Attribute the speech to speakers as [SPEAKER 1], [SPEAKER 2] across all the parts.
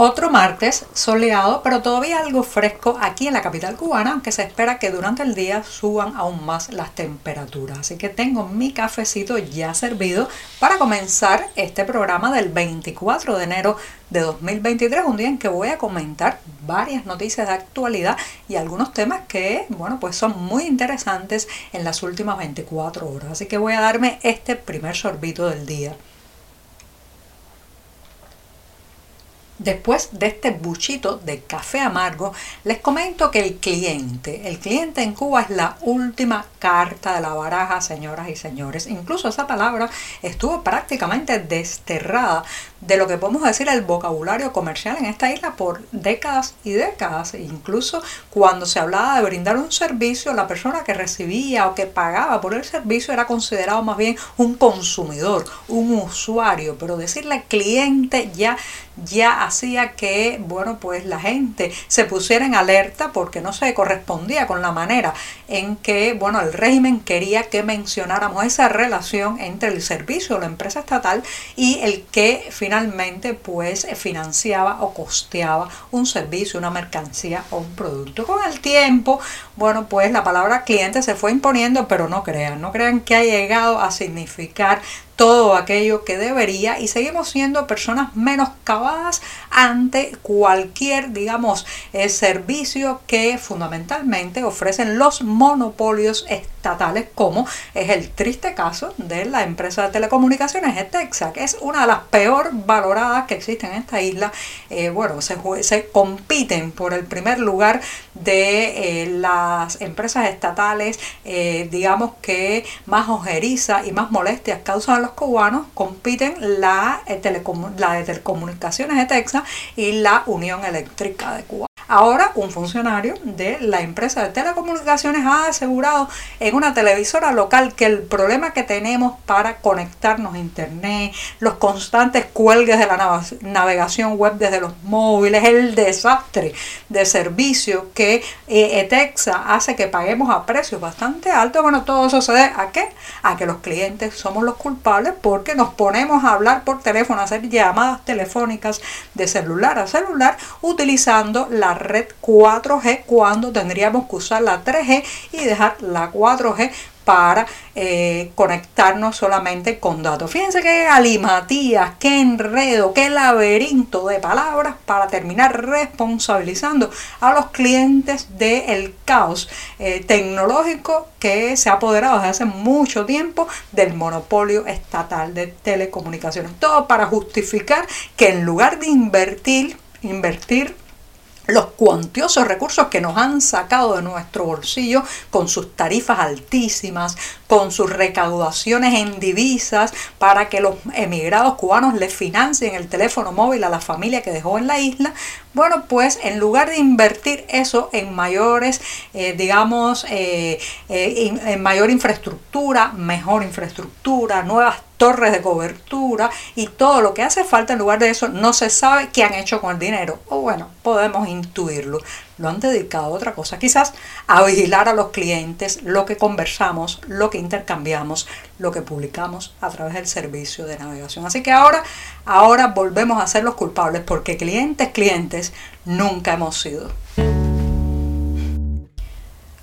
[SPEAKER 1] Otro martes soleado, pero todavía algo fresco aquí en la capital cubana, aunque se espera que durante el día suban aún más las temperaturas. Así que tengo mi cafecito ya servido para comenzar este programa del 24 de enero de 2023, un día en que voy a comentar varias noticias de actualidad y algunos temas que, bueno, pues son muy interesantes en las últimas 24 horas. Así que voy a darme este primer sorbito del día. Después de este buchito de café amargo, les comento que el cliente, el cliente en Cuba es la última carta de la baraja, señoras y señores. Incluso esa palabra estuvo prácticamente desterrada de lo que podemos decir el vocabulario comercial en esta isla por décadas y décadas. Incluso cuando se hablaba de brindar un servicio, la persona que recibía o que pagaba por el servicio era considerado más bien un consumidor, un usuario, pero decirle cliente ya ya hacía que, bueno, pues la gente se pusiera en alerta porque no se correspondía con la manera en que, bueno, el régimen quería que mencionáramos esa relación entre el servicio la empresa estatal y el que finalmente, pues, financiaba o costeaba un servicio, una mercancía o un producto. Con el tiempo, bueno, pues la palabra cliente se fue imponiendo, pero no crean, no crean que ha llegado a significar todo aquello que debería y seguimos siendo personas menos cavadas ante cualquier, digamos, eh, servicio que fundamentalmente ofrecen los monopolios estatales, como es el triste caso de la empresa de telecomunicaciones ETEXA, que es una de las peor valoradas que existen en esta isla. Eh, bueno, se, se, compiten por el primer lugar de eh, las empresas estatales, digamos que más ojeriza y más molestias causan los cubanos compiten la, eh, la de telecomunicaciones de Texas y la Unión Eléctrica de Cuba. Ahora un funcionario de la empresa de telecomunicaciones ha asegurado en una televisora local que el problema que tenemos para conectarnos a internet, los constantes cuelgues de la navegación web desde los móviles, el desastre de servicio que eh, ETEXA hace que paguemos a precios bastante altos, bueno, todo eso se debe a qué? A que los clientes somos los culpables porque nos ponemos a hablar por teléfono, a hacer llamadas telefónicas de celular a celular utilizando la red 4G cuando tendríamos que usar la 3G y dejar la 4G para eh, conectarnos solamente con datos. Fíjense qué alimatías, qué enredo, qué laberinto de palabras para terminar responsabilizando a los clientes del caos eh, tecnológico que se ha apoderado desde hace mucho tiempo del monopolio estatal de telecomunicaciones. Todo para justificar que en lugar de invertir, invertir los cuantiosos recursos que nos han sacado de nuestro bolsillo con sus tarifas altísimas, con sus recaudaciones en divisas para que los emigrados cubanos les financien el teléfono móvil a la familia que dejó en la isla, bueno, pues en lugar de invertir eso en mayores, eh, digamos, eh, eh, en mayor infraestructura, mejor infraestructura, nuevas torres de cobertura y todo lo que hace falta en lugar de eso no se sabe qué han hecho con el dinero. O bueno, podemos intuirlo. Lo han dedicado a otra cosa, quizás a vigilar a los clientes lo que conversamos, lo que intercambiamos, lo que publicamos a través del servicio de navegación. Así que ahora, ahora volvemos a ser los culpables porque clientes, clientes nunca hemos sido.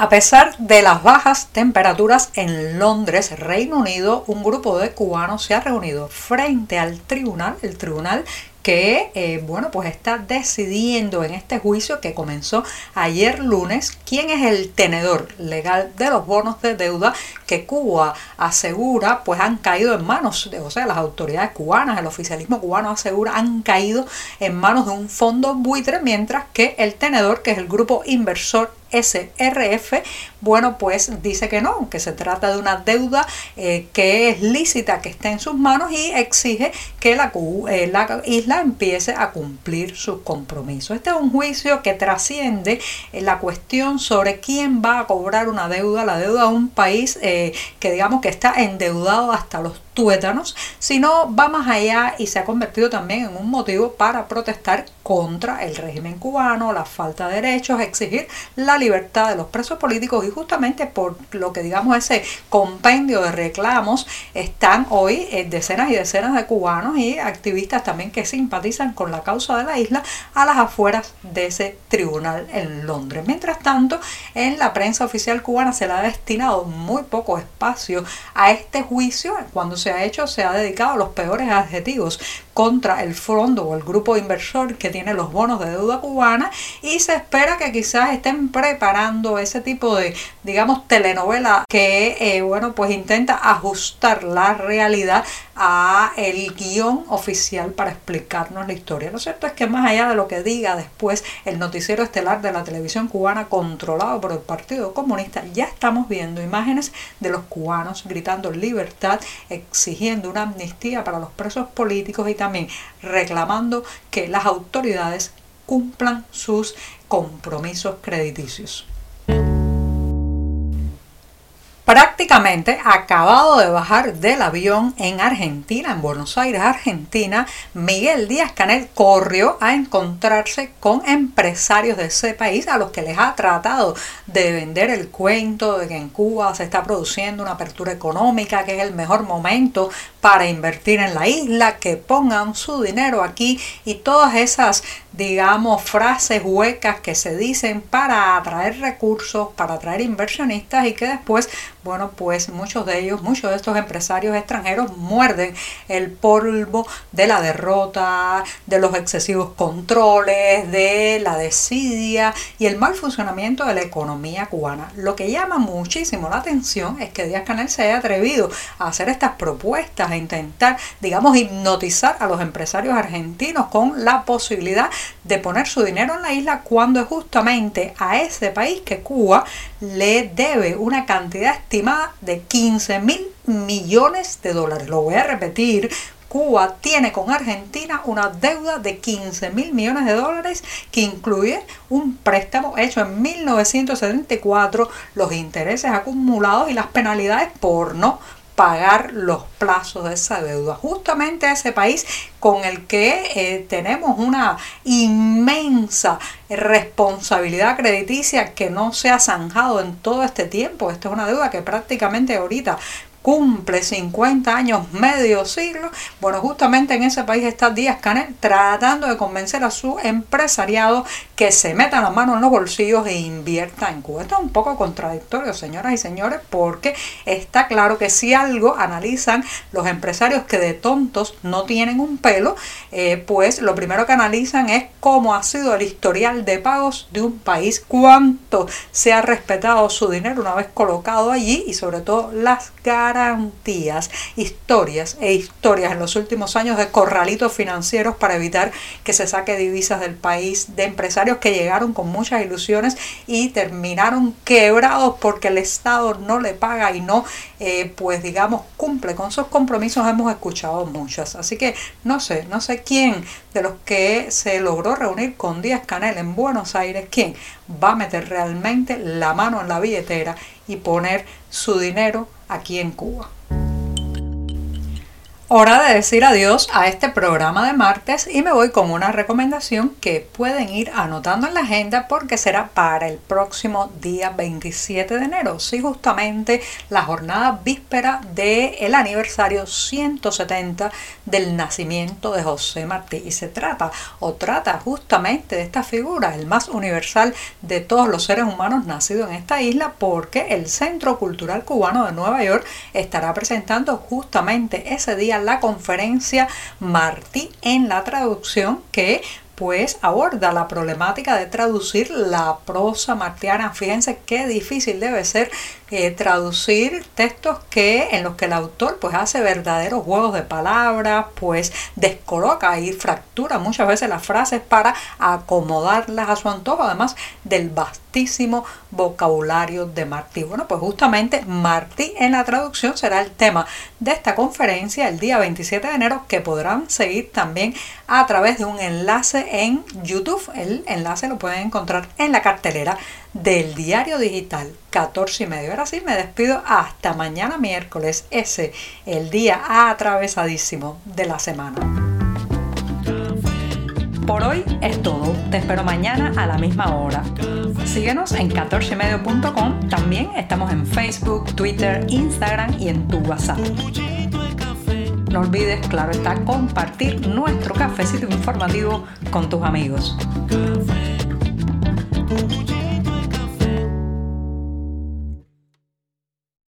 [SPEAKER 1] A pesar de las bajas temperaturas en Londres, Reino Unido, un grupo de cubanos se ha reunido frente al tribunal, el tribunal que eh, bueno pues está decidiendo en este juicio que comenzó ayer lunes quién es el tenedor legal de los bonos de deuda que Cuba asegura pues han caído en manos de o sea las autoridades cubanas el oficialismo cubano asegura han caído en manos de un fondo buitre mientras que el tenedor que es el grupo inversor SRF bueno, pues dice que no, que se trata de una deuda eh, que es lícita, que está en sus manos y exige que la, eh, la, isla empiece a cumplir sus compromisos. Este es un juicio que trasciende eh, la cuestión sobre quién va a cobrar una deuda, la deuda de un país que digamos que está endeudado hasta los tuétanos, sino va más allá y se ha convertido también en un motivo para protestar contra el régimen cubano, la falta de derechos, exigir la libertad de los presos políticos y justamente por lo que digamos ese compendio de reclamos están hoy eh, decenas y decenas de cubanos y activistas también que simpatizan con la causa de la isla a las afueras de ese tribunal en Londres. Mientras tanto, en la prensa oficial cubana se le ha destinado muy poco espacio a este juicio cuando se ha hecho se ha dedicado a los peores adjetivos contra el fondo o el grupo inversor que tiene los bonos de deuda cubana y se espera que quizás estén preparando ese tipo de, digamos, telenovela que, eh, bueno, pues intenta ajustar la realidad a el guion oficial para explicarnos la historia. Lo cierto es que más allá de lo que diga después el noticiero estelar de la televisión cubana controlado por el Partido Comunista, ya estamos viendo imágenes de los cubanos gritando libertad, exigiendo una amnistía para los presos políticos y también reclamando que las autoridades cumplan sus compromisos crediticios prácticamente acabado de bajar del avión en Argentina, en Buenos Aires, Argentina, Miguel Díaz Canel corrió a encontrarse con empresarios de ese país a los que les ha tratado de vender el cuento de que en Cuba se está produciendo una apertura económica, que es el mejor momento para invertir en la isla, que pongan su dinero aquí y todas esas, digamos, frases huecas que se dicen para atraer recursos, para atraer inversionistas y que después bueno, pues muchos de ellos, muchos de estos empresarios extranjeros muerden el polvo de la derrota, de los excesivos controles, de la desidia y el mal funcionamiento de la economía cubana. Lo que llama muchísimo la atención es que Díaz Canel se haya atrevido a hacer estas propuestas, a intentar, digamos, hipnotizar a los empresarios argentinos con la posibilidad de poner su dinero en la isla cuando es justamente a ese país que Cuba le debe una cantidad estimada de 15 mil millones de dólares. Lo voy a repetir. Cuba tiene con Argentina una deuda de 15 mil millones de dólares que incluye un préstamo hecho en 1974, los intereses acumulados y las penalidades por no pagar los plazos de esa deuda. Justamente ese país con el que eh, tenemos una inmensa responsabilidad crediticia que no se ha zanjado en todo este tiempo. Esta es una deuda que prácticamente ahorita cumple 50 años, medio siglo. Bueno, justamente en ese país está Díaz Canel tratando de convencer a su empresariado que se meta la mano en los bolsillos e invierta en Cuba. Esto es un poco contradictorio, señoras y señores, porque está claro que si algo analizan los empresarios que de tontos no tienen un pelo, eh, pues lo primero que analizan es cómo ha sido el historial de pagos de un país, cuánto se ha respetado su dinero una vez colocado allí y sobre todo las garantías garantías, historias e historias en los últimos años de corralitos financieros para evitar que se saque divisas del país, de empresarios que llegaron con muchas ilusiones y terminaron quebrados porque el Estado no le paga y no, eh, pues digamos, cumple con sus compromisos. Hemos escuchado muchas. Así que no sé, no sé quién de los que se logró reunir con Díaz Canel en Buenos Aires, quién va a meter realmente la mano en la billetera y poner su dinero aquí en Cuba. Hora de decir adiós a este programa de martes y me voy con una recomendación que pueden ir anotando en la agenda porque será para el próximo día 27 de enero, sí justamente la jornada víspera del aniversario 170 del nacimiento de José Martí. Y se trata o trata justamente de esta figura, el más universal de todos los seres humanos nacidos en esta isla porque el Centro Cultural Cubano de Nueva York estará presentando justamente ese día la conferencia Martí en la traducción que pues aborda la problemática de traducir la prosa martiana. Fíjense qué difícil debe ser traducir textos que en los que el autor pues hace verdaderos juegos de palabras, pues descoloca y fractura muchas veces las frases para acomodarlas a su antojo, además del vastísimo vocabulario de Martí. Bueno, pues justamente Martí en la traducción será el tema de esta conferencia el día 27 de enero que podrán seguir también a través de un enlace en YouTube. El enlace lo pueden encontrar en la cartelera del diario digital 14 y medio. Ahora sí me despido hasta mañana miércoles, ese el día atravesadísimo de la semana. Por hoy es todo. Te espero mañana a la misma hora. Síguenos en 14medio.com. También estamos en Facebook, Twitter, Instagram y en tu WhatsApp. No olvides, claro está, compartir nuestro cafecito informativo con tus amigos.